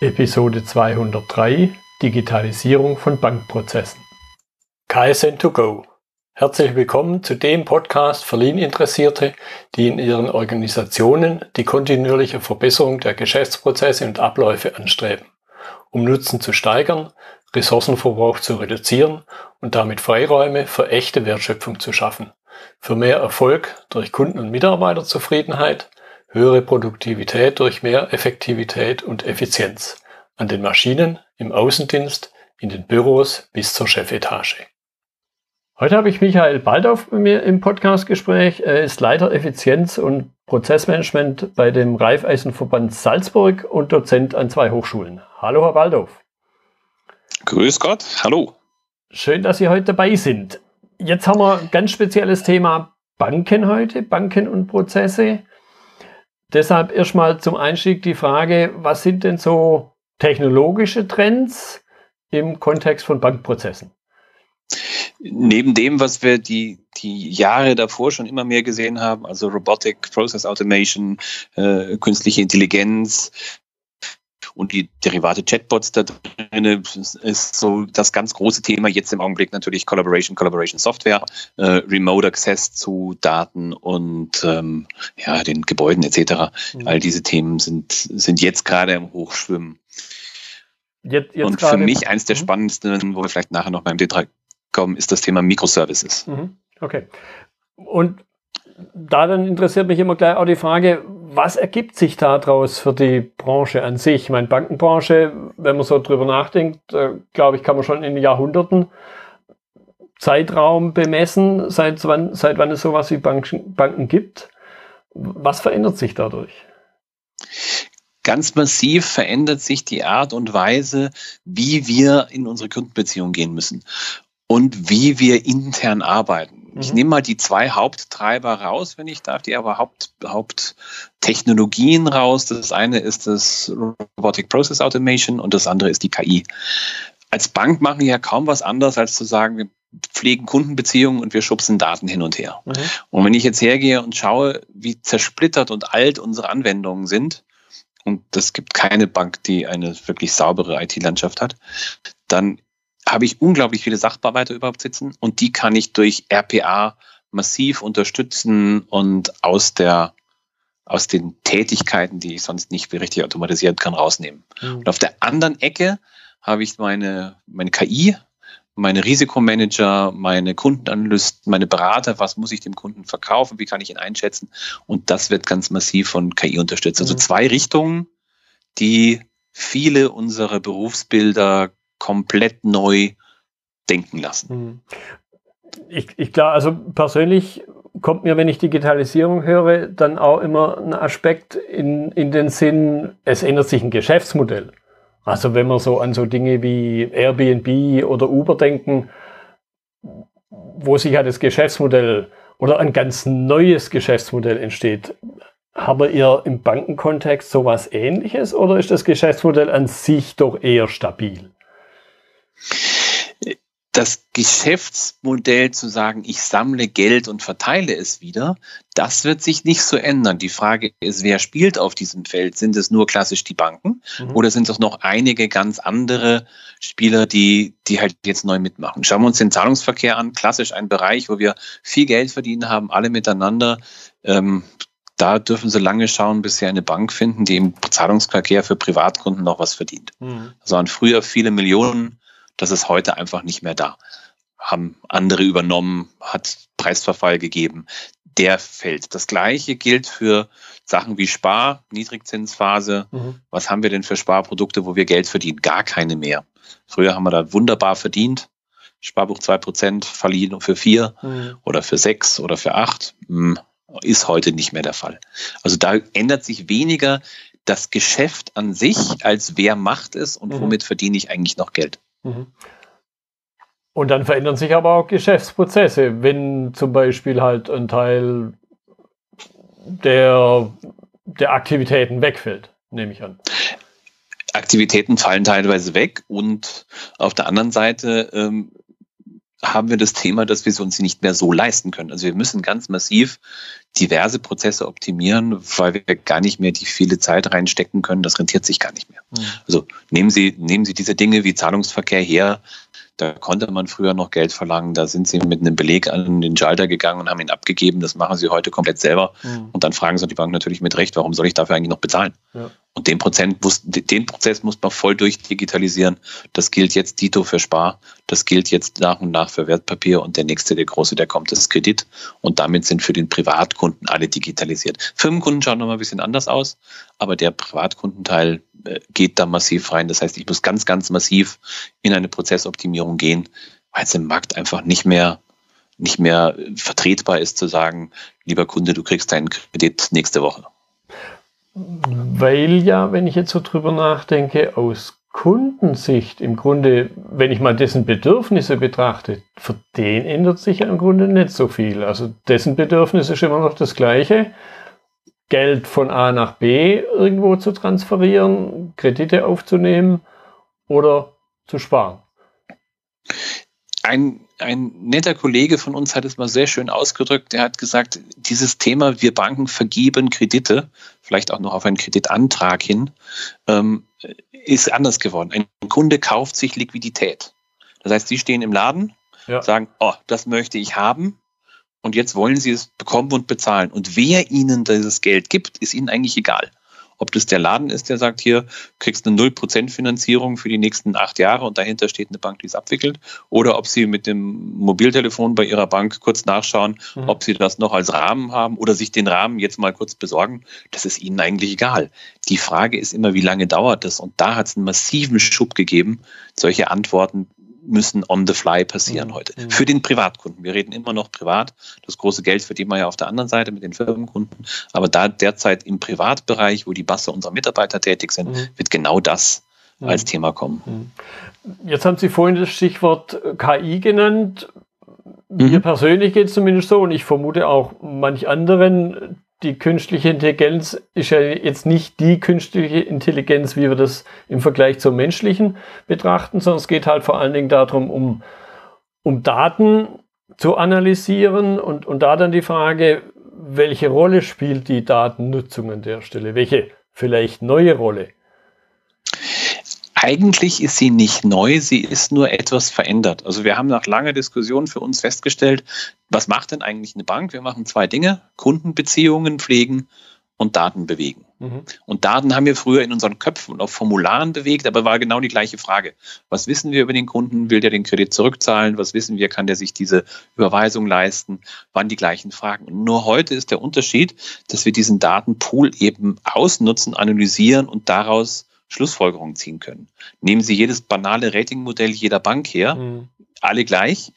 Episode 203 Digitalisierung von Bankprozessen. KSN2Go. Herzlich willkommen zu dem Podcast für Lean-Interessierte, die in ihren Organisationen die kontinuierliche Verbesserung der Geschäftsprozesse und Abläufe anstreben, um Nutzen zu steigern, Ressourcenverbrauch zu reduzieren und damit Freiräume für echte Wertschöpfung zu schaffen, für mehr Erfolg durch Kunden- und Mitarbeiterzufriedenheit, höhere Produktivität durch mehr Effektivität und Effizienz an den Maschinen, im Außendienst, in den Büros bis zur Chefetage. Heute habe ich Michael Baldauf mit mir im Podcastgespräch. Er ist Leiter Effizienz und Prozessmanagement bei dem Raiffeisenverband Salzburg und Dozent an zwei Hochschulen. Hallo, Herr Baldauf. Grüß Gott, hallo. Schön, dass Sie heute dabei sind. Jetzt haben wir ein ganz spezielles Thema Banken heute, Banken und Prozesse. Deshalb erstmal zum Einstieg die Frage, was sind denn so technologische Trends im Kontext von Bankprozessen? Neben dem, was wir die, die Jahre davor schon immer mehr gesehen haben, also Robotic Process Automation, äh, künstliche Intelligenz, und die Derivate Chatbots da drin ist so das ganz große Thema jetzt im Augenblick natürlich Collaboration, Collaboration Software, äh, Remote Access zu Daten und ähm, ja, den Gebäuden etc. Mhm. All diese Themen sind, sind jetzt gerade im Hochschwimmen. Jetzt, jetzt und für mich eins der mhm. spannendsten, wo wir vielleicht nachher noch beim Detail kommen, ist das Thema Microservices. Mhm. Okay. Und da dann interessiert mich immer gleich auch die Frage, was ergibt sich daraus für die Branche an sich? Ich meine, Bankenbranche, wenn man so drüber nachdenkt, äh, glaube ich, kann man schon in Jahrhunderten Zeitraum bemessen, seit wann, seit wann es sowas wie Banken, Banken gibt. Was verändert sich dadurch? Ganz massiv verändert sich die Art und Weise, wie wir in unsere Kundenbeziehung gehen müssen und wie wir intern arbeiten. Mhm. Ich nehme mal die zwei Haupttreiber raus, wenn ich darf, die aber Haupt, Haupttechnologien raus. Das eine ist das Robotic Process Automation und das andere ist die KI. Als Bank machen wir ja kaum was anderes, als zu sagen, wir pflegen Kundenbeziehungen und wir schubsen Daten hin und her. Mhm. Und wenn ich jetzt hergehe und schaue, wie zersplittert und alt unsere Anwendungen sind, und es gibt keine Bank, die eine wirklich saubere IT-Landschaft hat, dann habe ich unglaublich viele Sachbearbeiter überhaupt sitzen und die kann ich durch RPA massiv unterstützen und aus der aus den Tätigkeiten, die ich sonst nicht richtig automatisieren kann, rausnehmen. Mhm. Und auf der anderen Ecke habe ich meine, meine KI, meine Risikomanager, meine Kundenanalysten, meine Berater, was muss ich dem Kunden verkaufen, wie kann ich ihn einschätzen? Und das wird ganz massiv von KI unterstützt. Also mhm. zwei Richtungen, die viele unserer Berufsbilder komplett neu denken lassen. Hm. Ich, ich glaube, also persönlich kommt mir, wenn ich Digitalisierung höre, dann auch immer ein Aspekt in, in den Sinn, es ändert sich ein Geschäftsmodell. Also wenn wir so an so Dinge wie Airbnb oder Uber denken, wo sich ja das Geschäftsmodell oder ein ganz neues Geschäftsmodell entsteht. Habt ihr im Bankenkontext sowas ähnliches oder ist das Geschäftsmodell an sich doch eher stabil? Das Geschäftsmodell zu sagen, ich sammle Geld und verteile es wieder, das wird sich nicht so ändern. Die Frage ist, wer spielt auf diesem Feld? Sind es nur klassisch die Banken mhm. oder sind es noch einige ganz andere Spieler, die, die halt jetzt neu mitmachen? Schauen wir uns den Zahlungsverkehr an. Klassisch ein Bereich, wo wir viel Geld verdienen haben, alle miteinander. Ähm, da dürfen Sie lange schauen, bis Sie eine Bank finden, die im Zahlungsverkehr für Privatkunden noch was verdient. Mhm. Das waren früher viele Millionen das ist heute einfach nicht mehr da. Haben andere übernommen, hat Preisverfall gegeben. Der fällt. Das Gleiche gilt für Sachen wie Spar, Niedrigzinsphase. Mhm. Was haben wir denn für Sparprodukte, wo wir Geld verdienen? Gar keine mehr. Früher haben wir da wunderbar verdient. Sparbuch 2% verliehen für vier mhm. oder für sechs oder für acht. Hm, ist heute nicht mehr der Fall. Also da ändert sich weniger das Geschäft an sich, als wer macht es und mhm. womit verdiene ich eigentlich noch Geld. Mhm. Und dann verändern sich aber auch Geschäftsprozesse, wenn zum Beispiel halt ein Teil der, der Aktivitäten wegfällt, nehme ich an. Aktivitäten fallen teilweise weg und auf der anderen Seite ähm, haben wir das Thema, dass wir es uns nicht mehr so leisten können. Also wir müssen ganz massiv diverse Prozesse optimieren, weil wir gar nicht mehr die viele Zeit reinstecken können. Das rentiert sich gar nicht mehr. Mhm. Also nehmen Sie, nehmen Sie diese Dinge wie Zahlungsverkehr her, da konnte man früher noch Geld verlangen. Da sind sie mit einem Beleg an den Schalter gegangen und haben ihn abgegeben. Das machen sie heute komplett selber. Mhm. Und dann fragen sie die Bank natürlich mit Recht, warum soll ich dafür eigentlich noch bezahlen? Ja. Und den, Prozent muss, den Prozess muss man voll durchdigitalisieren. Das gilt jetzt Dito für Spar. Das gilt jetzt nach und nach für Wertpapier. Und der nächste, der große, der kommt, ist Kredit. Und damit sind für den Privatkunden alle digitalisiert. Firmenkunden schauen nochmal ein bisschen anders aus. Aber der Privatkundenteil geht da massiv rein. Das heißt, ich muss ganz, ganz massiv in eine Prozessoptimierung gehen, weil es im Markt einfach nicht mehr nicht mehr vertretbar ist zu sagen, lieber Kunde, du kriegst deinen Kredit nächste Woche. Weil ja, wenn ich jetzt so drüber nachdenke, aus Kundensicht im Grunde, wenn ich mal dessen Bedürfnisse betrachte, für den ändert sich ja im Grunde nicht so viel. Also dessen Bedürfnis ist immer noch das gleiche. Geld von A nach B irgendwo zu transferieren, Kredite aufzunehmen oder zu sparen. Ein, ein netter Kollege von uns hat es mal sehr schön ausgedrückt. Der hat gesagt, dieses Thema, wir Banken vergeben Kredite, vielleicht auch noch auf einen Kreditantrag hin, ähm, ist anders geworden. Ein Kunde kauft sich Liquidität. Das heißt, Sie stehen im Laden, ja. sagen, oh, das möchte ich haben und jetzt wollen sie es bekommen und bezahlen. Und wer ihnen dieses Geld gibt, ist ihnen eigentlich egal. Ob das der Laden ist, der sagt, hier kriegst eine 0% Finanzierung für die nächsten acht Jahre und dahinter steht eine Bank, die es abwickelt, oder ob sie mit dem Mobiltelefon bei ihrer Bank kurz nachschauen, mhm. ob sie das noch als Rahmen haben oder sich den Rahmen jetzt mal kurz besorgen, das ist ihnen eigentlich egal. Die Frage ist immer, wie lange dauert das? Und da hat es einen massiven Schub gegeben, solche Antworten müssen on the fly passieren mhm. heute. Mhm. Für den Privatkunden. Wir reden immer noch privat. Das große Geld verdient man ja auf der anderen Seite mit den Firmenkunden. Aber da derzeit im Privatbereich, wo die Masse unserer Mitarbeiter tätig sind, mhm. wird genau das mhm. als Thema kommen. Mhm. Jetzt haben Sie vorhin das Stichwort KI genannt. Mir mhm. persönlich geht es zumindest so und ich vermute auch manch anderen, die künstliche Intelligenz ist ja jetzt nicht die künstliche Intelligenz, wie wir das im Vergleich zur menschlichen betrachten, sondern es geht halt vor allen Dingen darum, um, um Daten zu analysieren und, und da dann die Frage, welche Rolle spielt die Datennutzung an der Stelle? Welche vielleicht neue Rolle? Eigentlich ist sie nicht neu, sie ist nur etwas verändert. Also wir haben nach langer Diskussion für uns festgestellt, was macht denn eigentlich eine Bank? Wir machen zwei Dinge, Kundenbeziehungen pflegen und Daten bewegen. Mhm. Und Daten haben wir früher in unseren Köpfen und auf Formularen bewegt, aber war genau die gleiche Frage. Was wissen wir über den Kunden? Will der den Kredit zurückzahlen? Was wissen wir? Kann der sich diese Überweisung leisten? Waren die gleichen Fragen. Und nur heute ist der Unterschied, dass wir diesen Datenpool eben ausnutzen, analysieren und daraus Schlussfolgerungen ziehen können. Nehmen Sie jedes banale Ratingmodell jeder Bank her, mhm. alle gleich.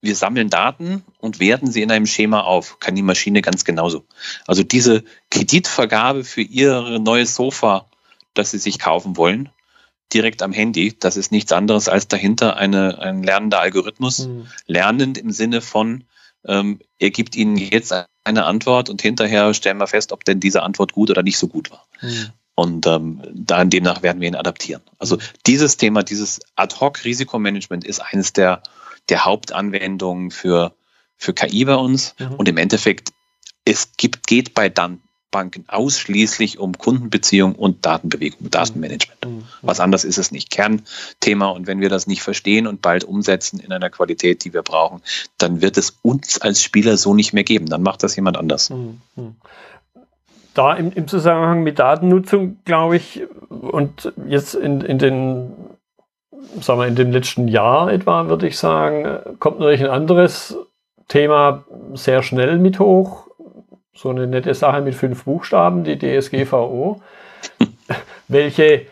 Wir sammeln Daten und werten sie in einem Schema auf. Kann die Maschine ganz genauso. Also diese Kreditvergabe für Ihr neues Sofa, das Sie sich kaufen wollen, direkt am Handy, das ist nichts anderes als dahinter eine, ein lernender Algorithmus. Mhm. Lernend im Sinne von, ähm, er gibt Ihnen jetzt eine Antwort und hinterher stellen wir fest, ob denn diese Antwort gut oder nicht so gut war. Mhm. Und ähm, dann demnach werden wir ihn adaptieren. Also dieses Thema, dieses Ad-Hoc-Risikomanagement ist eines der, der Hauptanwendungen für, für KI bei uns. Mhm. Und im Endeffekt, es gibt, geht bei dann Banken ausschließlich um Kundenbeziehung und Datenbewegung, Datenmanagement. Mhm. Was anderes ist es nicht. Kernthema. Und wenn wir das nicht verstehen und bald umsetzen in einer Qualität, die wir brauchen, dann wird es uns als Spieler so nicht mehr geben. Dann macht das jemand anders. Mhm da im, im Zusammenhang mit Datennutzung, glaube ich, und jetzt in, in den, sagen wir, in dem letzten Jahr etwa, würde ich sagen, kommt natürlich ein anderes Thema sehr schnell mit hoch. So eine nette Sache mit fünf Buchstaben, die DSGVO, welche,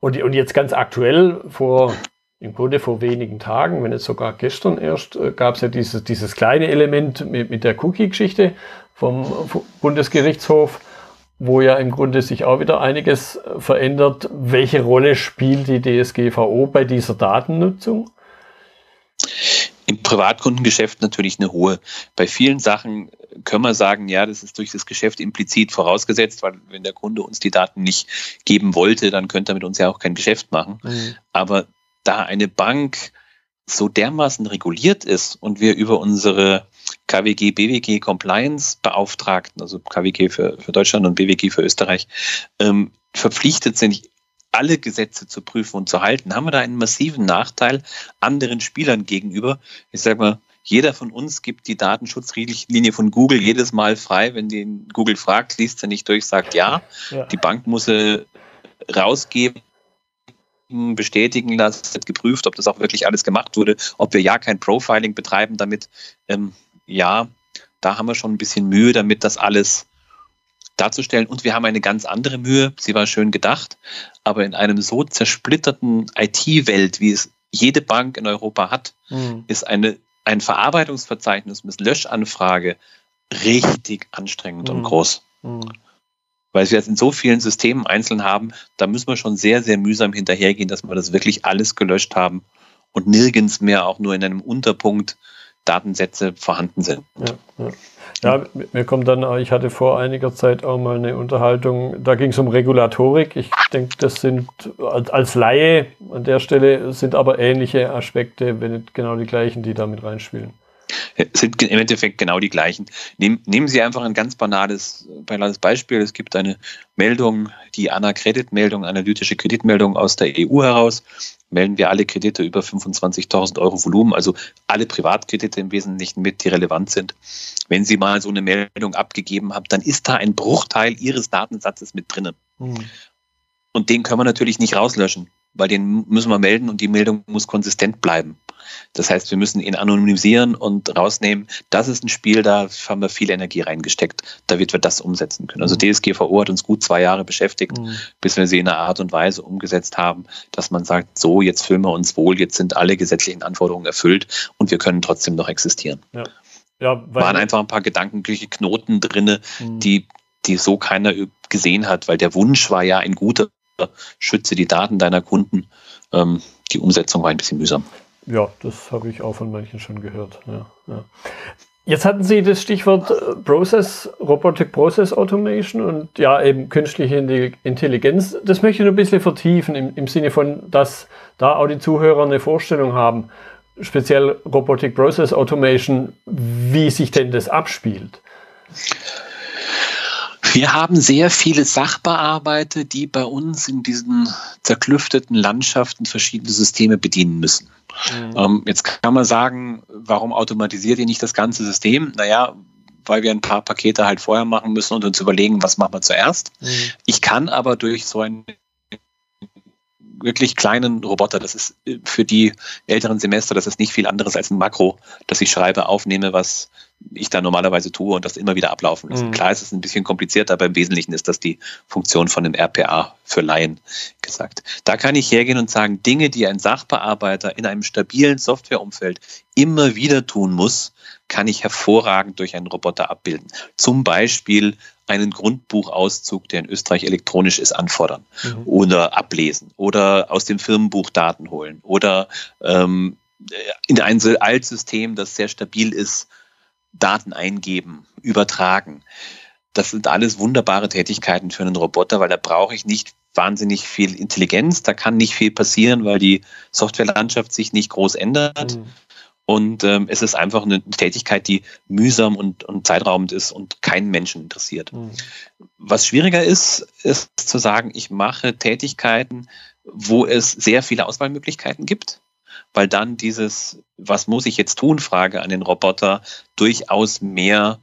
und, und jetzt ganz aktuell vor im Grunde vor wenigen Tagen, wenn nicht sogar gestern erst, äh, gab es ja dieses, dieses kleine Element mit, mit der Cookie-Geschichte, vom Bundesgerichtshof, wo ja im Grunde sich auch wieder einiges äh, verändert. Welche Rolle spielt die DSGVO bei dieser Datennutzung? Im Privatkundengeschäft natürlich eine hohe. Bei vielen Sachen können wir sagen, ja, das ist durch das Geschäft implizit vorausgesetzt, weil wenn der Kunde uns die Daten nicht geben wollte, dann könnte er mit uns ja auch kein Geschäft machen. Mhm. Aber da eine Bank so dermaßen reguliert ist und wir über unsere KWG, BWG Compliance Beauftragten, also KWG für, für Deutschland und BWG für Österreich, ähm, verpflichtet sind, alle Gesetze zu prüfen und zu halten, haben wir da einen massiven Nachteil anderen Spielern gegenüber. Ich sage mal, jeder von uns gibt die Datenschutzrichtlinie von Google jedes Mal frei, wenn den Google fragt, liest er nicht durch, sagt ja. ja. Die Bank muss sie rausgeben, bestätigen lassen, geprüft, ob das auch wirklich alles gemacht wurde, ob wir ja kein Profiling betreiben damit. Ähm, ja, da haben wir schon ein bisschen Mühe, damit das alles darzustellen. Und wir haben eine ganz andere Mühe. Sie war schön gedacht, aber in einem so zersplitterten IT-Welt, wie es jede Bank in Europa hat, mhm. ist eine, ein Verarbeitungsverzeichnis mit Löschanfrage richtig anstrengend mhm. und groß. Mhm. Weil wir es in so vielen Systemen einzeln haben, da müssen wir schon sehr, sehr mühsam hinterhergehen, dass wir das wirklich alles gelöscht haben und nirgends mehr auch nur in einem Unterpunkt Datensätze vorhanden sind. Ja, ja. Ja, mir kommt dann, ich hatte vor einiger Zeit auch mal eine Unterhaltung, da ging es um Regulatorik. Ich denke, das sind als Laie an der Stelle sind aber ähnliche Aspekte, wenn nicht genau die gleichen, die da mit reinspielen. Sind im Endeffekt genau die gleichen. Nehmen, nehmen Sie einfach ein ganz banales, banales Beispiel. Es gibt eine Meldung, die ANA-Kreditmeldung, analytische Kreditmeldung aus der EU heraus melden wir alle Kredite über 25.000 Euro Volumen, also alle Privatkredite im Wesentlichen mit, die relevant sind. Wenn Sie mal so eine Meldung abgegeben haben, dann ist da ein Bruchteil Ihres Datensatzes mit drinnen. Mhm. Und den können wir natürlich nicht rauslöschen, weil den müssen wir melden und die Meldung muss konsistent bleiben. Das heißt, wir müssen ihn anonymisieren und rausnehmen. Das ist ein Spiel, da haben wir viel Energie reingesteckt, damit wir das umsetzen können. Also. DSGVO hat uns gut zwei Jahre beschäftigt, mhm. bis wir sie in einer Art und Weise umgesetzt haben, dass man sagt, so, jetzt fühlen wir uns wohl, jetzt sind alle gesetzlichen Anforderungen erfüllt und wir können trotzdem noch existieren. Ja. Ja, waren einfach ein paar gedankliche Knoten drinne, mhm. die, die so keiner gesehen hat, weil der Wunsch war ja ein guter, schütze die Daten deiner Kunden. Ähm, die Umsetzung war ein bisschen mühsam. Ja, das habe ich auch von manchen schon gehört. Ja, ja. Jetzt hatten Sie das Stichwort äh, Process, Robotic Process Automation und ja, eben künstliche Intelligenz. Das möchte ich noch ein bisschen vertiefen im, im Sinne von, dass da auch die Zuhörer eine Vorstellung haben, speziell Robotic Process Automation, wie sich denn das abspielt. Wir haben sehr viele Sachbearbeiter, die bei uns in diesen zerklüfteten Landschaften verschiedene Systeme bedienen müssen. Mhm. Ähm, jetzt kann man sagen, warum automatisiert ihr nicht das ganze System? Naja, weil wir ein paar Pakete halt vorher machen müssen und uns überlegen, was machen wir zuerst. Mhm. Ich kann aber durch so einen wirklich kleinen Roboter, das ist für die älteren Semester, das ist nicht viel anderes als ein Makro, das ich schreibe, aufnehme, was ich da normalerweise tue und das immer wieder ablaufen lasse. Mhm. Klar ist es ein bisschen komplizierter, aber im Wesentlichen ist das die Funktion von dem RPA für Laien gesagt. Da kann ich hergehen und sagen, Dinge, die ein Sachbearbeiter in einem stabilen Softwareumfeld immer wieder tun muss, kann ich hervorragend durch einen Roboter abbilden. Zum Beispiel einen Grundbuchauszug, der in Österreich elektronisch ist, anfordern mhm. oder ablesen oder aus dem Firmenbuch Daten holen oder ähm, in ein Altsystem, das sehr stabil ist, Daten eingeben, übertragen. Das sind alles wunderbare Tätigkeiten für einen Roboter, weil da brauche ich nicht wahnsinnig viel Intelligenz, da kann nicht viel passieren, weil die Softwarelandschaft sich nicht groß ändert. Mhm. Und ähm, es ist einfach eine Tätigkeit, die mühsam und, und zeitraubend ist und keinen Menschen interessiert. Mhm. Was schwieriger ist, ist zu sagen, ich mache Tätigkeiten, wo es sehr viele Auswahlmöglichkeiten gibt weil dann dieses, was muss ich jetzt tun, Frage an den Roboter durchaus mehr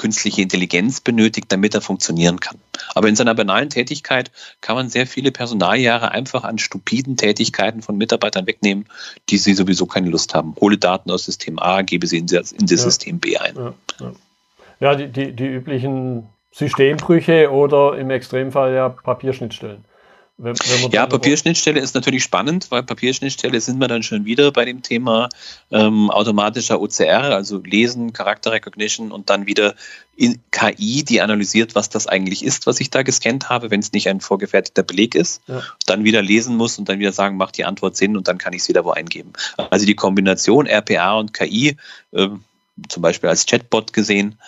künstliche Intelligenz benötigt, damit er funktionieren kann. Aber in seiner banalen Tätigkeit kann man sehr viele Personaljahre einfach an stupiden Tätigkeiten von Mitarbeitern wegnehmen, die sie sowieso keine Lust haben. Hole Daten aus System A, gebe sie in das, in das ja. System B ein. Ja, ja. ja die, die, die üblichen Systembrüche oder im Extremfall ja Papierschnittstellen. Wenn, wenn ja, Papierschnittstelle ist natürlich spannend, weil Papierschnittstelle sind wir dann schon wieder bei dem Thema ähm, automatischer OCR, also Lesen, Character Recognition und dann wieder in KI, die analysiert, was das eigentlich ist, was ich da gescannt habe, wenn es nicht ein vorgefertigter Beleg ist, ja. dann wieder lesen muss und dann wieder sagen, macht die Antwort Sinn und dann kann ich es wieder wo eingeben. Also die Kombination RPA und KI, äh, zum Beispiel als Chatbot gesehen,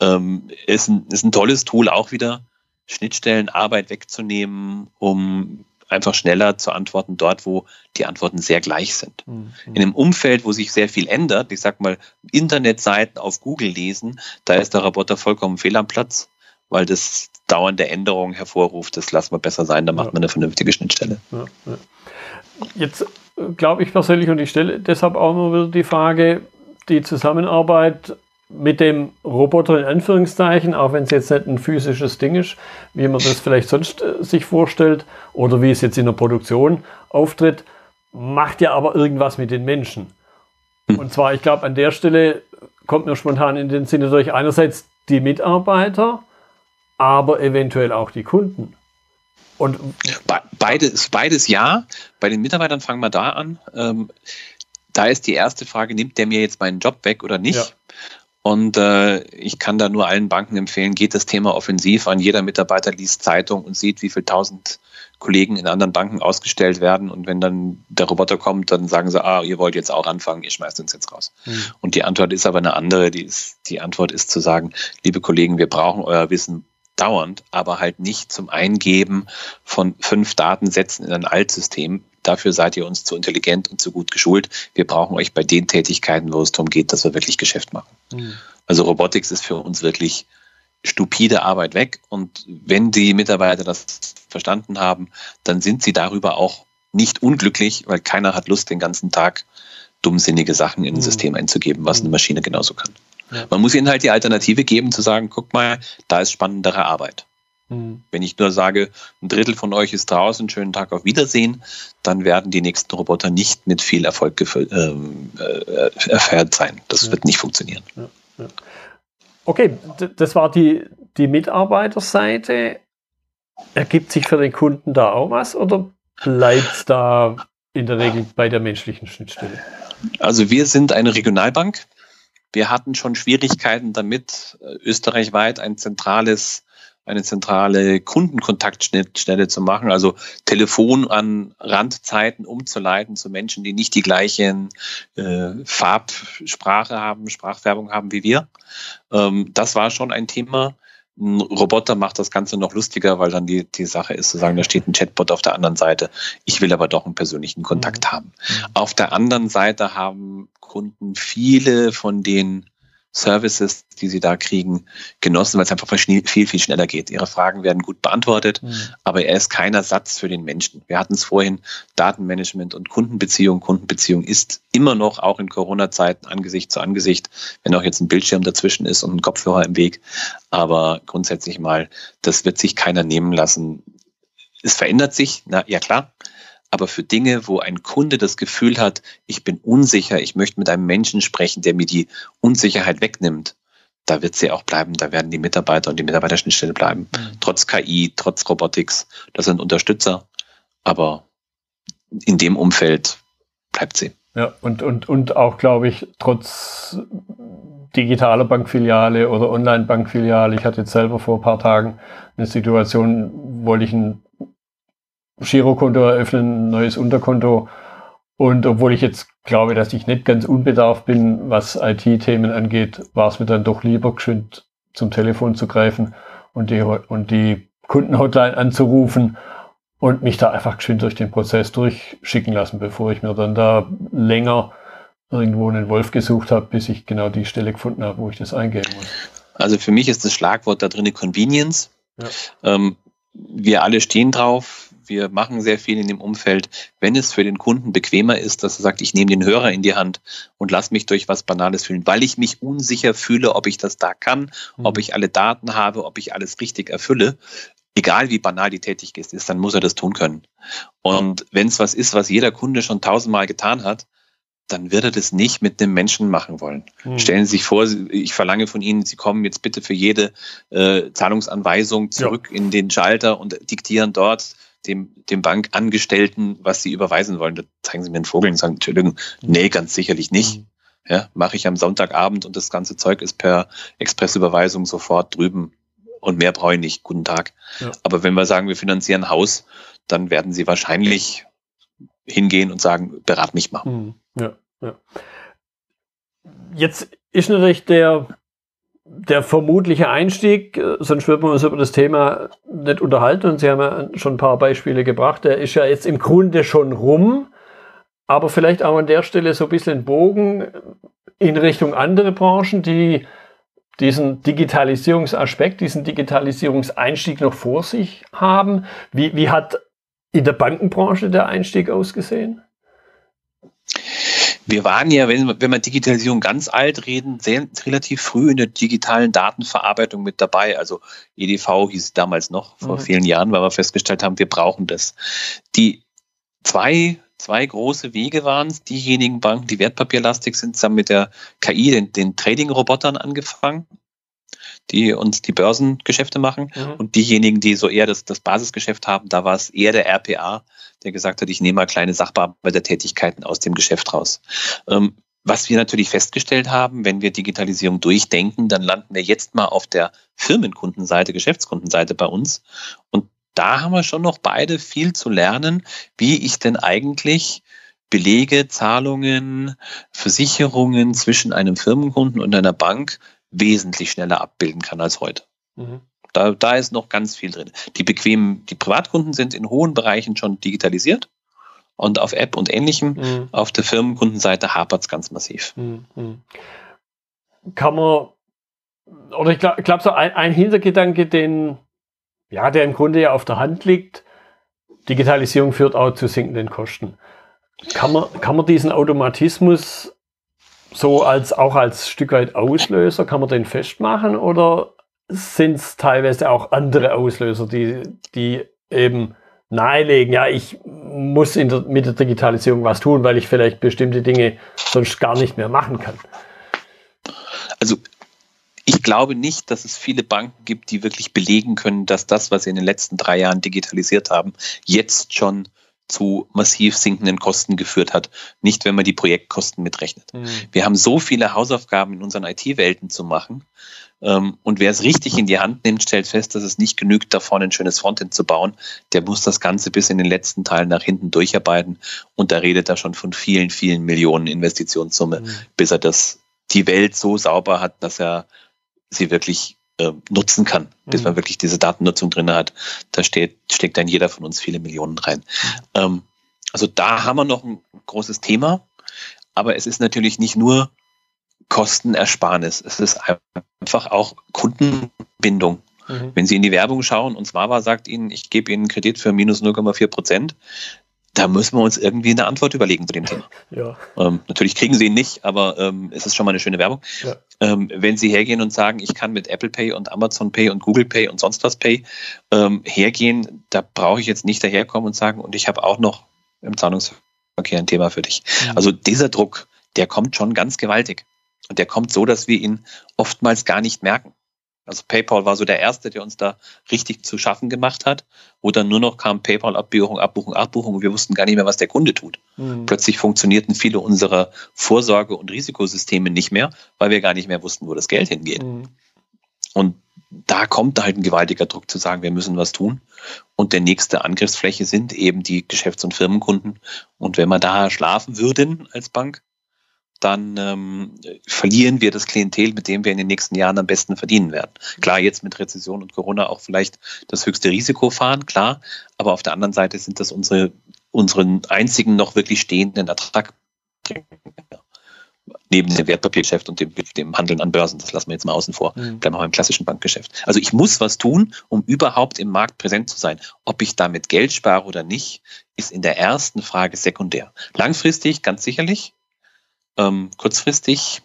ähm, ist, ein, ist ein tolles Tool auch wieder Schnittstellenarbeit wegzunehmen, um einfach schneller zu antworten dort, wo die Antworten sehr gleich sind. Mhm. In einem Umfeld, wo sich sehr viel ändert, ich sag mal, Internetseiten auf Google lesen, da ist der Roboter vollkommen fehl am Platz, weil das dauernde Änderungen hervorruft. Das lassen wir besser sein, da macht ja. man eine vernünftige Schnittstelle. Ja, ja. Jetzt äh, glaube ich persönlich, und ich stelle deshalb auch nur wieder die Frage, die Zusammenarbeit mit dem Roboter in Anführungszeichen, auch wenn es jetzt nicht ein physisches Ding ist, wie man das vielleicht sonst äh, sich vorstellt oder wie es jetzt in der Produktion auftritt, macht ja aber irgendwas mit den Menschen. Hm. Und zwar, ich glaube, an der Stelle kommt mir spontan in den Sinne durch einerseits die Mitarbeiter, aber eventuell auch die Kunden. Und beides, beides ja. Bei den Mitarbeitern fangen wir da an. Ähm, da ist die erste Frage, nimmt der mir jetzt meinen Job weg oder nicht? Ja. Und äh, ich kann da nur allen Banken empfehlen, geht das Thema offensiv an. Jeder Mitarbeiter liest Zeitung und sieht, wie viele tausend Kollegen in anderen Banken ausgestellt werden. Und wenn dann der Roboter kommt, dann sagen sie, ah, ihr wollt jetzt auch anfangen, ihr schmeißt uns jetzt raus. Mhm. Und die Antwort ist aber eine andere. Die, ist, die Antwort ist zu sagen, liebe Kollegen, wir brauchen euer Wissen dauernd, aber halt nicht zum Eingeben von fünf Datensätzen in ein Altsystem. Dafür seid ihr uns zu intelligent und zu gut geschult. Wir brauchen euch bei den Tätigkeiten, wo es darum geht, dass wir wirklich Geschäft machen. Mhm. Also Robotics ist für uns wirklich stupide Arbeit weg. Und wenn die Mitarbeiter das verstanden haben, dann sind sie darüber auch nicht unglücklich, weil keiner hat Lust, den ganzen Tag dummsinnige Sachen in ein mhm. System einzugeben, was eine mhm. Maschine genauso kann. Man muss ihnen halt die Alternative geben, zu sagen, guck mal, da ist spannendere Arbeit. Mhm. Wenn ich nur sage, ein Drittel von euch ist draußen, schönen Tag auf Wiedersehen, dann werden die nächsten Roboter nicht mit viel Erfolg ähm, äh, erfährt sein. Das ja. wird nicht funktionieren. Ja. Okay, das war die, die Mitarbeiterseite. Ergibt sich für den Kunden da auch was oder bleibt es da in der Regel bei der menschlichen Schnittstelle? Also wir sind eine Regionalbank. Wir hatten schon Schwierigkeiten damit, äh, österreichweit ein zentrales eine zentrale Kundenkontaktschnittstelle zu machen, also Telefon an Randzeiten umzuleiten zu Menschen, die nicht die gleichen äh, Farbsprache haben, Sprachfärbung haben wie wir. Ähm, das war schon ein Thema. Ein Roboter macht das Ganze noch lustiger, weil dann die, die Sache ist zu sagen, da steht ein Chatbot auf der anderen Seite. Ich will aber doch einen persönlichen Kontakt mhm. haben. Mhm. Auf der anderen Seite haben Kunden viele von den Services, die sie da kriegen, genossen, weil es einfach viel, viel schneller geht. Ihre Fragen werden gut beantwortet, mhm. aber er ist kein Ersatz für den Menschen. Wir hatten es vorhin, Datenmanagement und Kundenbeziehung. Kundenbeziehung ist immer noch, auch in Corona-Zeiten, Angesicht zu Angesicht, wenn auch jetzt ein Bildschirm dazwischen ist und ein Kopfhörer im Weg. Aber grundsätzlich mal, das wird sich keiner nehmen lassen. Es verändert sich, na ja klar, aber für Dinge, wo ein Kunde das Gefühl hat, ich bin unsicher, ich möchte mit einem Menschen sprechen, der mir die Unsicherheit wegnimmt, da wird sie auch bleiben, da werden die Mitarbeiter und die Mitarbeiterschnittstelle bleiben. Mhm. Trotz KI, trotz Robotics, das sind Unterstützer, aber in dem Umfeld bleibt sie. Ja, und, und, und auch, glaube ich, trotz digitaler Bankfiliale oder Online-Bankfiliale, ich hatte jetzt selber vor ein paar Tagen eine Situation, wollte ich ein Girokonto eröffnen, ein neues Unterkonto. Und obwohl ich jetzt glaube, dass ich nicht ganz unbedarft bin, was IT-Themen angeht, war es mir dann doch lieber geschwind zum Telefon zu greifen und die, und die Kundenhotline anzurufen und mich da einfach geschwind durch den Prozess durchschicken lassen, bevor ich mir dann da länger irgendwo einen Wolf gesucht habe, bis ich genau die Stelle gefunden habe, wo ich das eingeben muss. Also für mich ist das Schlagwort da drin Convenience. Ja. Ähm, wir alle stehen drauf wir machen sehr viel in dem Umfeld, wenn es für den Kunden bequemer ist, dass er sagt, ich nehme den Hörer in die Hand und lass mich durch was Banales fühlen, weil ich mich unsicher fühle, ob ich das da kann, mhm. ob ich alle Daten habe, ob ich alles richtig erfülle. Egal wie banal die Tätigkeit ist, dann muss er das tun können. Und wenn es was ist, was jeder Kunde schon tausendmal getan hat, dann wird er das nicht mit einem Menschen machen wollen. Mhm. Stellen Sie sich vor, ich verlange von Ihnen, Sie kommen jetzt bitte für jede äh, Zahlungsanweisung zurück ja. in den Schalter und diktieren dort dem, dem Bankangestellten, was sie überweisen wollen. Da zeigen sie mir einen Vogel und sagen, Entschuldigung, nee, ganz sicherlich nicht. Mhm. Ja, mache ich am Sonntagabend und das ganze Zeug ist per Expressüberweisung sofort drüben und mehr brauche ich nicht. Guten Tag. Ja. Aber wenn wir sagen, wir finanzieren ein Haus, dann werden sie wahrscheinlich hingehen und sagen, berat mich mal. Mhm. Ja, ja. Jetzt ist natürlich der der vermutliche Einstieg, äh, sonst würden wir uns über das Thema nicht unterhalten und Sie haben ja schon ein paar Beispiele gebracht, der ist ja jetzt im Grunde schon rum, aber vielleicht auch an der Stelle so ein bisschen Bogen in Richtung andere Branchen, die diesen Digitalisierungsaspekt, diesen Digitalisierungseinstieg noch vor sich haben. Wie, wie hat in der Bankenbranche der Einstieg ausgesehen? Wir waren ja, wenn, wenn wir Digitalisierung ganz alt reden, sehr, relativ früh in der digitalen Datenverarbeitung mit dabei. Also EDV hieß es damals noch, vor mhm. vielen Jahren, weil wir festgestellt haben, wir brauchen das. Die zwei, zwei große Wege waren es. Diejenigen Banken, die wertpapierlastig sind, haben mit der KI, den, den Trading-Robotern angefangen die uns die Börsengeschäfte machen. Mhm. Und diejenigen, die so eher das, das Basisgeschäft haben, da war es eher der RPA, der gesagt hat, ich nehme mal kleine Sachbearbeitertätigkeiten aus dem Geschäft raus. Ähm, was wir natürlich festgestellt haben, wenn wir Digitalisierung durchdenken, dann landen wir jetzt mal auf der Firmenkundenseite, Geschäftskundenseite bei uns. Und da haben wir schon noch beide viel zu lernen, wie ich denn eigentlich Belege, Zahlungen, Versicherungen zwischen einem Firmenkunden und einer Bank wesentlich schneller abbilden kann als heute. Mhm. Da, da ist noch ganz viel drin. Die bequemen, die Privatkunden sind in hohen Bereichen schon digitalisiert und auf App und ähnlichem. Mhm. Auf der Firmenkundenseite hapert es ganz massiv. Mhm. Kann man, oder ich glaube, glaub so ein, ein Hintergedanke, den, ja, der im Grunde ja auf der Hand liegt, Digitalisierung führt auch zu sinkenden Kosten. Kann man, kann man diesen Automatismus so als auch als Stück weit Auslöser, kann man den festmachen oder sind es teilweise auch andere Auslöser, die, die eben nahelegen, ja, ich muss der, mit der Digitalisierung was tun, weil ich vielleicht bestimmte Dinge sonst gar nicht mehr machen kann? Also ich glaube nicht, dass es viele Banken gibt, die wirklich belegen können, dass das, was sie in den letzten drei Jahren digitalisiert haben, jetzt schon zu massiv sinkenden Kosten geführt hat. Nicht, wenn man die Projektkosten mitrechnet. Mhm. Wir haben so viele Hausaufgaben in unseren IT-Welten zu machen. Ähm, und wer es richtig in die Hand nimmt, stellt fest, dass es nicht genügt, da vorne ein schönes Frontend zu bauen. Der muss das Ganze bis in den letzten Teil nach hinten durcharbeiten. Und da redet er schon von vielen, vielen Millionen Investitionssumme, mhm. bis er das, die Welt so sauber hat, dass er sie wirklich äh, nutzen kann, bis mhm. man wirklich diese Datennutzung drin hat. Da steht, steckt dann jeder von uns viele Millionen rein. Mhm. Ähm, also da haben wir noch ein großes Thema, aber es ist natürlich nicht nur Kostenersparnis, es ist einfach auch Kundenbindung. Mhm. Wenn Sie in die Werbung schauen und Smava sagt Ihnen, ich gebe Ihnen Kredit für minus 0,4 Prozent, da müssen wir uns irgendwie eine Antwort überlegen zu dem Thema. Ja. Ähm, natürlich kriegen sie ihn nicht, aber ähm, es ist schon mal eine schöne Werbung. Ja. Ähm, wenn sie hergehen und sagen, ich kann mit Apple Pay und Amazon Pay und Google Pay und sonst was Pay ähm, hergehen, da brauche ich jetzt nicht daherkommen und sagen, und ich habe auch noch im Zahlungsverkehr ein Thema für dich. Mhm. Also dieser Druck, der kommt schon ganz gewaltig. Und der kommt so, dass wir ihn oftmals gar nicht merken. Also PayPal war so der erste, der uns da richtig zu schaffen gemacht hat, wo dann nur noch kam PayPal Abbuchung, Abbuchung, Abbuchung und wir wussten gar nicht mehr, was der Kunde tut. Mhm. Plötzlich funktionierten viele unserer Vorsorge- und Risikosysteme nicht mehr, weil wir gar nicht mehr wussten, wo das Geld hingeht. Mhm. Und da kommt halt ein gewaltiger Druck zu sagen, wir müssen was tun. Und der nächste Angriffsfläche sind eben die Geschäfts- und Firmenkunden. Und wenn wir da schlafen würden als Bank, dann ähm, verlieren wir das Klientel, mit dem wir in den nächsten Jahren am besten verdienen werden. Klar, jetzt mit Rezession und Corona auch vielleicht das höchste Risiko fahren, klar, aber auf der anderen Seite sind das unsere, unseren einzigen noch wirklich stehenden Ertrag neben dem Wertpapiergeschäft und dem, dem Handeln an Börsen. Das lassen wir jetzt mal außen vor. Mhm. Bleiben wir im klassischen Bankgeschäft. Also ich muss was tun, um überhaupt im Markt präsent zu sein. Ob ich damit Geld spare oder nicht, ist in der ersten Frage sekundär. Langfristig ganz sicherlich, ähm, kurzfristig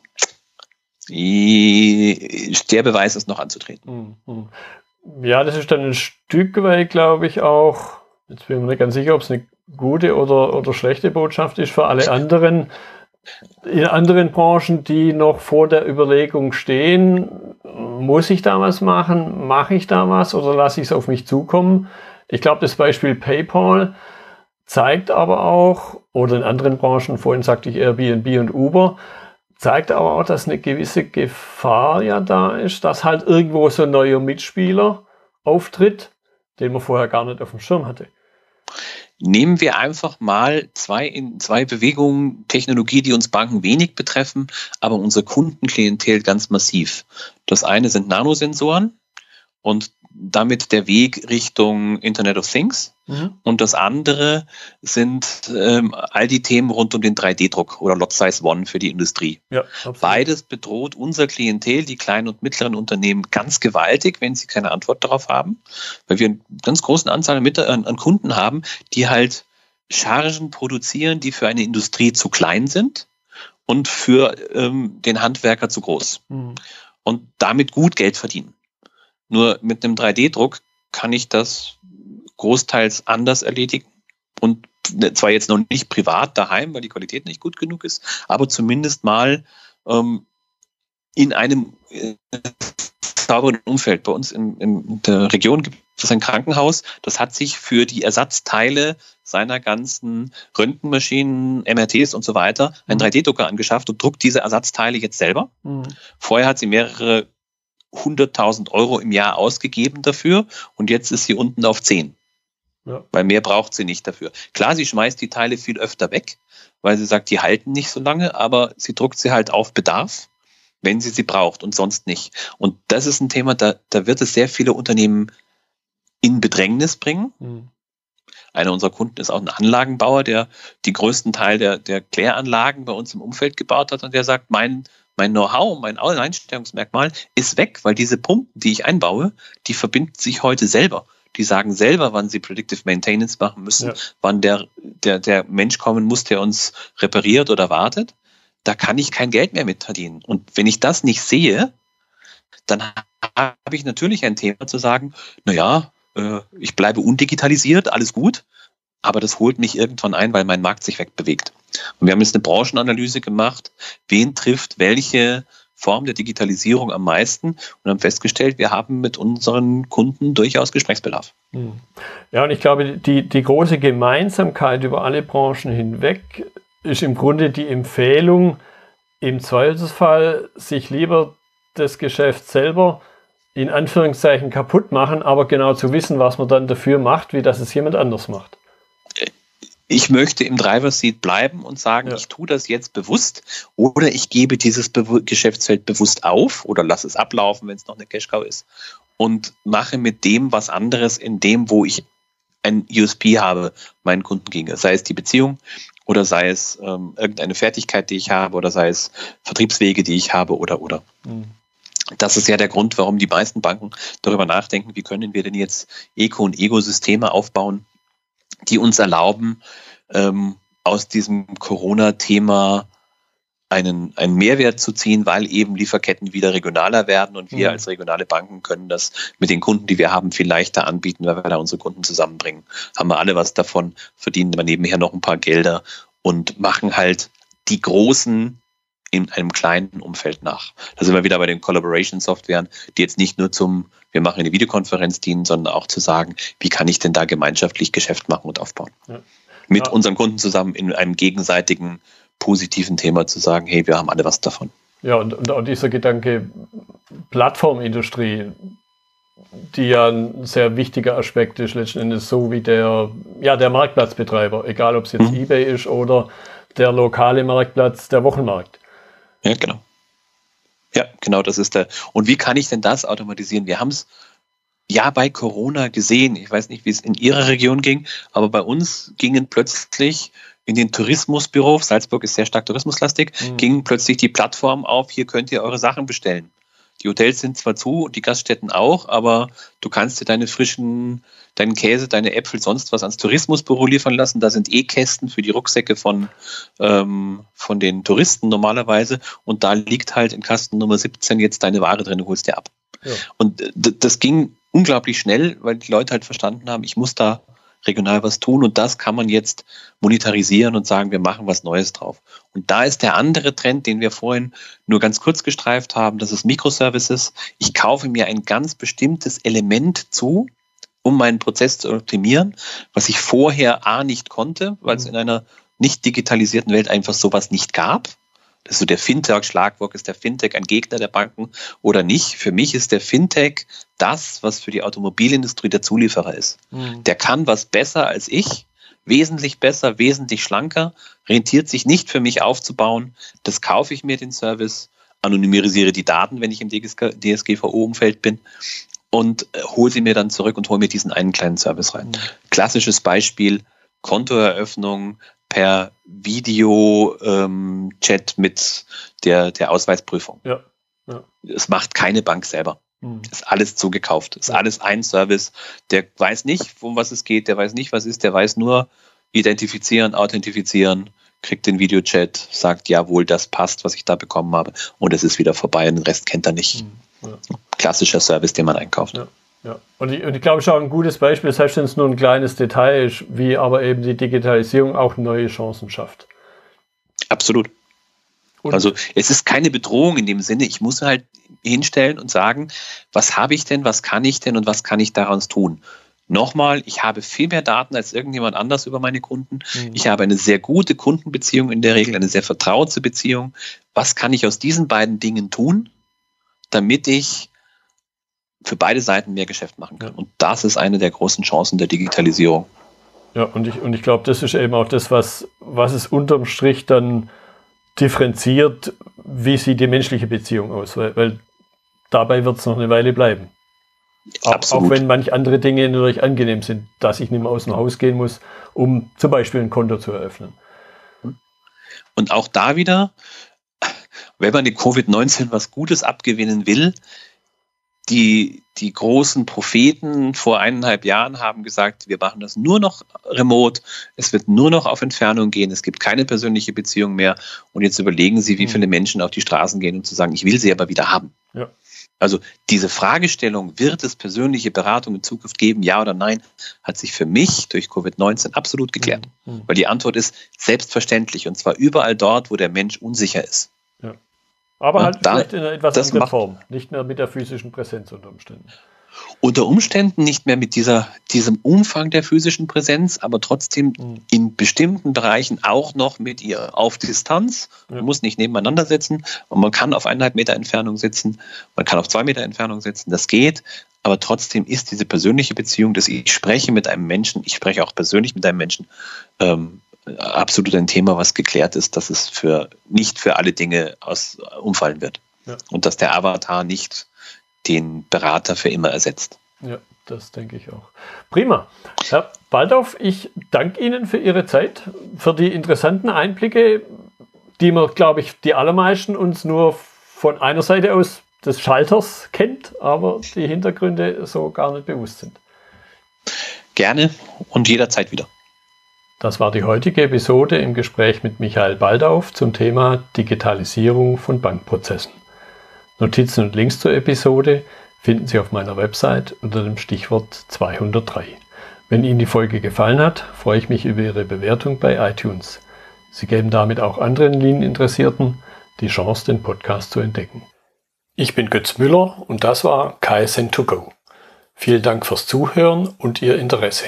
der Beweis ist noch anzutreten. Mhm. Ja, das ist dann ein Stück weit, glaube ich, auch, jetzt bin ich mir nicht ganz sicher, ob es eine gute oder, oder schlechte Botschaft ist für alle anderen, in anderen Branchen, die noch vor der Überlegung stehen, muss ich da was machen, mache ich da was oder lasse ich es auf mich zukommen? Ich glaube, das Beispiel PayPal, zeigt aber auch, oder in anderen Branchen, vorhin sagte ich Airbnb und Uber, zeigt aber auch, dass eine gewisse Gefahr ja da ist, dass halt irgendwo so ein neuer Mitspieler auftritt, den man vorher gar nicht auf dem Schirm hatte. Nehmen wir einfach mal zwei, in, zwei Bewegungen, Technologie, die uns Banken wenig betreffen, aber unser Kundenklientel ganz massiv. Das eine sind Nanosensoren und damit der Weg Richtung Internet of Things. Mhm. Und das andere sind ähm, all die Themen rund um den 3D-Druck oder Lot Size One für die Industrie. Ja, Beides bedroht unser Klientel, die kleinen und mittleren Unternehmen, ganz gewaltig, wenn sie keine Antwort darauf haben, weil wir eine ganz großen Anzahl an, an Kunden haben, die halt Chargen produzieren, die für eine Industrie zu klein sind und für ähm, den Handwerker zu groß. Mhm. Und damit gut Geld verdienen. Nur mit einem 3D-Druck kann ich das großteils anders erledigen und zwar jetzt noch nicht privat daheim, weil die Qualität nicht gut genug ist, aber zumindest mal ähm, in einem äh, sauberen Umfeld. Bei uns in, in der Region gibt es ein Krankenhaus, das hat sich für die Ersatzteile seiner ganzen Röntgenmaschinen, MRTs und so weiter einen 3D-Drucker mhm. angeschafft und druckt diese Ersatzteile jetzt selber. Mhm. Vorher hat sie mehrere 100.000 Euro im Jahr ausgegeben dafür und jetzt ist sie unten auf 10. Ja. Weil mehr braucht sie nicht dafür. Klar, sie schmeißt die Teile viel öfter weg, weil sie sagt, die halten nicht so lange, aber sie druckt sie halt auf Bedarf, wenn sie sie braucht und sonst nicht. Und das ist ein Thema, da, da wird es sehr viele Unternehmen in Bedrängnis bringen. Mhm. Einer unserer Kunden ist auch ein Anlagenbauer, der die größten Teil der, der Kläranlagen bei uns im Umfeld gebaut hat und der sagt, mein mein Know-how, mein Einstellungsmerkmal ist weg, weil diese Pumpen, die ich einbaue, die verbinden sich heute selber. Die sagen selber, wann sie Predictive Maintenance machen müssen, ja. wann der, der, der Mensch kommen muss, der uns repariert oder wartet. Da kann ich kein Geld mehr mit verdienen. Und wenn ich das nicht sehe, dann habe ich natürlich ein Thema zu sagen, na ja, äh, ich bleibe undigitalisiert, alles gut, aber das holt mich irgendwann ein, weil mein Markt sich wegbewegt. Und wir haben jetzt eine Branchenanalyse gemacht, wen trifft welche Form der Digitalisierung am meisten und haben festgestellt, wir haben mit unseren Kunden durchaus Gesprächsbedarf. Hm. Ja, und ich glaube, die, die große Gemeinsamkeit über alle Branchen hinweg ist im Grunde die Empfehlung, im Zweifelsfall sich lieber das Geschäft selber in Anführungszeichen kaputt machen, aber genau zu wissen, was man dann dafür macht, wie das es jemand anders macht ich möchte im Driver Seat bleiben und sagen, ja. ich tue das jetzt bewusst oder ich gebe dieses Be Geschäftsfeld bewusst auf oder lasse es ablaufen, wenn es noch eine Cash-Cow ist und mache mit dem was anderes in dem, wo ich ein USP habe, meinen Kunden gegenüber. Sei es die Beziehung oder sei es ähm, irgendeine Fertigkeit, die ich habe oder sei es Vertriebswege, die ich habe oder oder. Mhm. Das ist ja der Grund, warum die meisten Banken darüber nachdenken, wie können wir denn jetzt Eco- und Ego-Systeme aufbauen, die uns erlauben, ähm, aus diesem Corona-Thema einen, einen Mehrwert zu ziehen, weil eben Lieferketten wieder regionaler werden und wir mhm. als regionale Banken können das mit den Kunden, die wir haben, viel leichter anbieten, weil wir da unsere Kunden zusammenbringen. Haben wir alle was davon, verdienen aber nebenher noch ein paar Gelder und machen halt die großen in einem kleinen Umfeld nach. Da sind wir wieder bei den Collaboration-Softwaren, die jetzt nicht nur zum, wir machen eine Videokonferenz dienen, sondern auch zu sagen, wie kann ich denn da gemeinschaftlich Geschäft machen und aufbauen. Ja. Mit ja. unseren Kunden zusammen in einem gegenseitigen positiven Thema zu sagen, hey, wir haben alle was davon. Ja, und, und auch dieser Gedanke Plattformindustrie, die ja ein sehr wichtiger Aspekt ist, letzten Endes so wie der, ja, der Marktplatzbetreiber, egal ob es jetzt mhm. eBay ist oder der lokale Marktplatz, der Wochenmarkt. Ja, genau. Ja, genau, das ist der. Und wie kann ich denn das automatisieren? Wir haben es ja bei Corona gesehen. Ich weiß nicht, wie es in Ihrer Region ging, aber bei uns gingen plötzlich in den Tourismusbüro, Salzburg ist sehr stark tourismuslastig, mhm. gingen plötzlich die Plattform auf, hier könnt ihr eure Sachen bestellen. Die Hotels sind zwar zu, die Gaststätten auch, aber du kannst dir deine frischen, deinen Käse, deine Äpfel, sonst was ans Tourismusbüro liefern lassen. Da sind E-Kästen für die Rucksäcke von, ähm, von den Touristen normalerweise. Und da liegt halt in Kasten Nummer 17 jetzt deine Ware drin, du holst dir ab. Ja. Und das ging unglaublich schnell, weil die Leute halt verstanden haben, ich muss da regional was tun und das kann man jetzt monetarisieren und sagen, wir machen was Neues drauf. Und da ist der andere Trend, den wir vorhin nur ganz kurz gestreift haben, das ist Microservices. Ich kaufe mir ein ganz bestimmtes Element zu, um meinen Prozess zu optimieren, was ich vorher A nicht konnte, weil es mhm. in einer nicht digitalisierten Welt einfach sowas nicht gab. Das ist so der Fintech-Schlagwort, ist der Fintech ein Gegner der Banken oder nicht? Für mich ist der Fintech das, was für die Automobilindustrie der Zulieferer ist. Mhm. Der kann was besser als ich, wesentlich besser, wesentlich schlanker, rentiert sich nicht für mich aufzubauen. Das kaufe ich mir den Service, anonymisiere die Daten, wenn ich im DSGVO-Umfeld bin und äh, hole sie mir dann zurück und hole mir diesen einen kleinen Service rein. Mhm. Klassisches Beispiel, Kontoeröffnung per Video-Chat ähm, mit der, der Ausweisprüfung. Ja. Ja. Es macht keine Bank selber. Mhm. Ist alles zugekauft. Ist ja. alles ein Service. Der weiß nicht, um was es geht, der weiß nicht, was ist, der weiß nur identifizieren, authentifizieren, kriegt den Videochat, sagt, jawohl, das passt, was ich da bekommen habe, und es ist wieder vorbei den Rest kennt er nicht. Mhm. Ja. Klassischer Service, den man einkauft. Ja. Ja. Und ich, und ich glaube, schon ein gutes Beispiel, selbst wenn es nur ein kleines Detail ist, wie aber eben die Digitalisierung auch neue Chancen schafft. Absolut. Und also es ist keine Bedrohung in dem Sinne, ich muss halt hinstellen und sagen, was habe ich denn, was kann ich denn und was kann ich daraus tun? Nochmal, ich habe viel mehr Daten als irgendjemand anders über meine Kunden. Mhm. Ich habe eine sehr gute Kundenbeziehung in der Regel, eine sehr vertraute Beziehung. Was kann ich aus diesen beiden Dingen tun, damit ich für beide Seiten mehr Geschäft machen kann. Und das ist eine der großen Chancen der Digitalisierung. Ja, und ich, und ich glaube, das ist eben auch das, was, was es unterm Strich dann differenziert, wie sieht die menschliche Beziehung aus, weil, weil dabei wird es noch eine Weile bleiben. Auch, auch, wenn manch andere Dinge natürlich angenehm sind, dass ich nicht mehr aus dem Haus gehen muss, um zum Beispiel ein Konto zu eröffnen. Und auch da wieder, wenn man die Covid-19 was Gutes abgewinnen will, die, die großen Propheten vor eineinhalb Jahren haben gesagt, wir machen das nur noch remote, es wird nur noch auf Entfernung gehen, es gibt keine persönliche Beziehung mehr. Und jetzt überlegen Sie, wie hm. viele Menschen auf die Straßen gehen, um zu sagen, ich will sie aber wieder haben. Ja. Also diese Fragestellung, wird es persönliche Beratung in Zukunft geben, ja oder nein, hat sich für mich durch Covid-19 absolut geklärt. Mhm. Weil die Antwort ist selbstverständlich und zwar überall dort, wo der Mensch unsicher ist. Ja. Aber halt da, vielleicht in einer etwas anderen Form, nicht mehr mit der physischen Präsenz unter Umständen. Unter Umständen nicht mehr mit dieser, diesem Umfang der physischen Präsenz, aber trotzdem mhm. in bestimmten Bereichen auch noch mit ihr auf Distanz. Man ja. muss nicht nebeneinander sitzen und man kann auf eineinhalb Meter Entfernung sitzen, man kann auf zwei Meter Entfernung sitzen, das geht, aber trotzdem ist diese persönliche Beziehung, dass ich spreche mit einem Menschen, ich spreche auch persönlich mit einem Menschen, ähm, absolut ein Thema, was geklärt ist, dass es für nicht für alle Dinge aus, umfallen wird. Ja. Und dass der Avatar nicht den Berater für immer ersetzt. Ja, das denke ich auch. Prima. Herr Baldauf, ich danke Ihnen für Ihre Zeit, für die interessanten Einblicke, die wir, glaube ich, die allermeisten uns nur von einer Seite aus des Schalters kennt, aber die Hintergründe so gar nicht bewusst sind. Gerne und jederzeit wieder. Das war die heutige Episode im Gespräch mit Michael Baldauf zum Thema Digitalisierung von Bankprozessen. Notizen und Links zur Episode finden Sie auf meiner Website unter dem Stichwort 203. Wenn Ihnen die Folge gefallen hat, freue ich mich über Ihre Bewertung bei iTunes. Sie geben damit auch anderen Linieninteressierten die Chance, den Podcast zu entdecken. Ich bin Götz Müller und das war KSN2Go. Vielen Dank fürs Zuhören und Ihr Interesse.